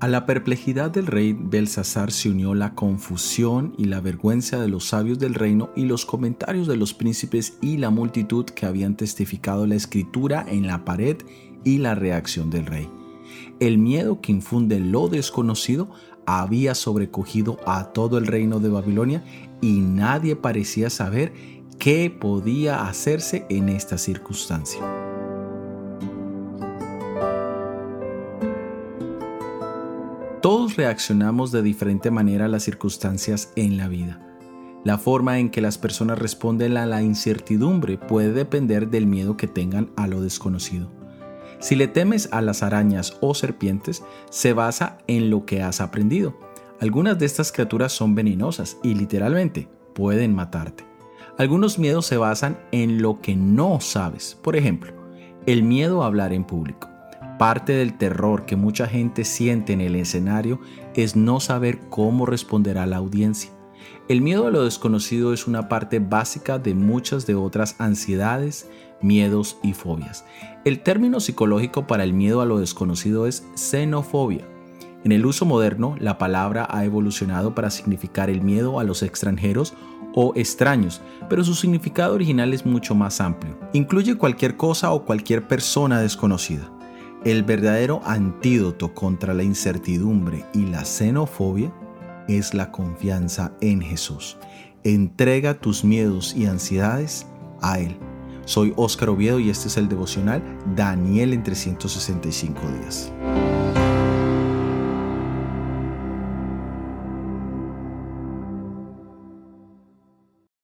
A la perplejidad del rey Belsasar se unió la confusión y la vergüenza de los sabios del reino y los comentarios de los príncipes y la multitud que habían testificado la escritura en la pared y la reacción del rey. El miedo que infunde lo desconocido había sobrecogido a todo el reino de Babilonia y nadie parecía saber qué podía hacerse en esta circunstancia. Todos reaccionamos de diferente manera a las circunstancias en la vida. La forma en que las personas responden a la incertidumbre puede depender del miedo que tengan a lo desconocido. Si le temes a las arañas o serpientes, se basa en lo que has aprendido. Algunas de estas criaturas son venenosas y literalmente pueden matarte. Algunos miedos se basan en lo que no sabes. Por ejemplo, el miedo a hablar en público. Parte del terror que mucha gente siente en el escenario es no saber cómo responderá la audiencia. El miedo a lo desconocido es una parte básica de muchas de otras ansiedades, miedos y fobias. El término psicológico para el miedo a lo desconocido es xenofobia. En el uso moderno, la palabra ha evolucionado para significar el miedo a los extranjeros o extraños, pero su significado original es mucho más amplio. Incluye cualquier cosa o cualquier persona desconocida. El verdadero antídoto contra la incertidumbre y la xenofobia es la confianza en Jesús. Entrega tus miedos y ansiedades a Él. Soy Óscar Oviedo y este es el devocional Daniel en 365 días.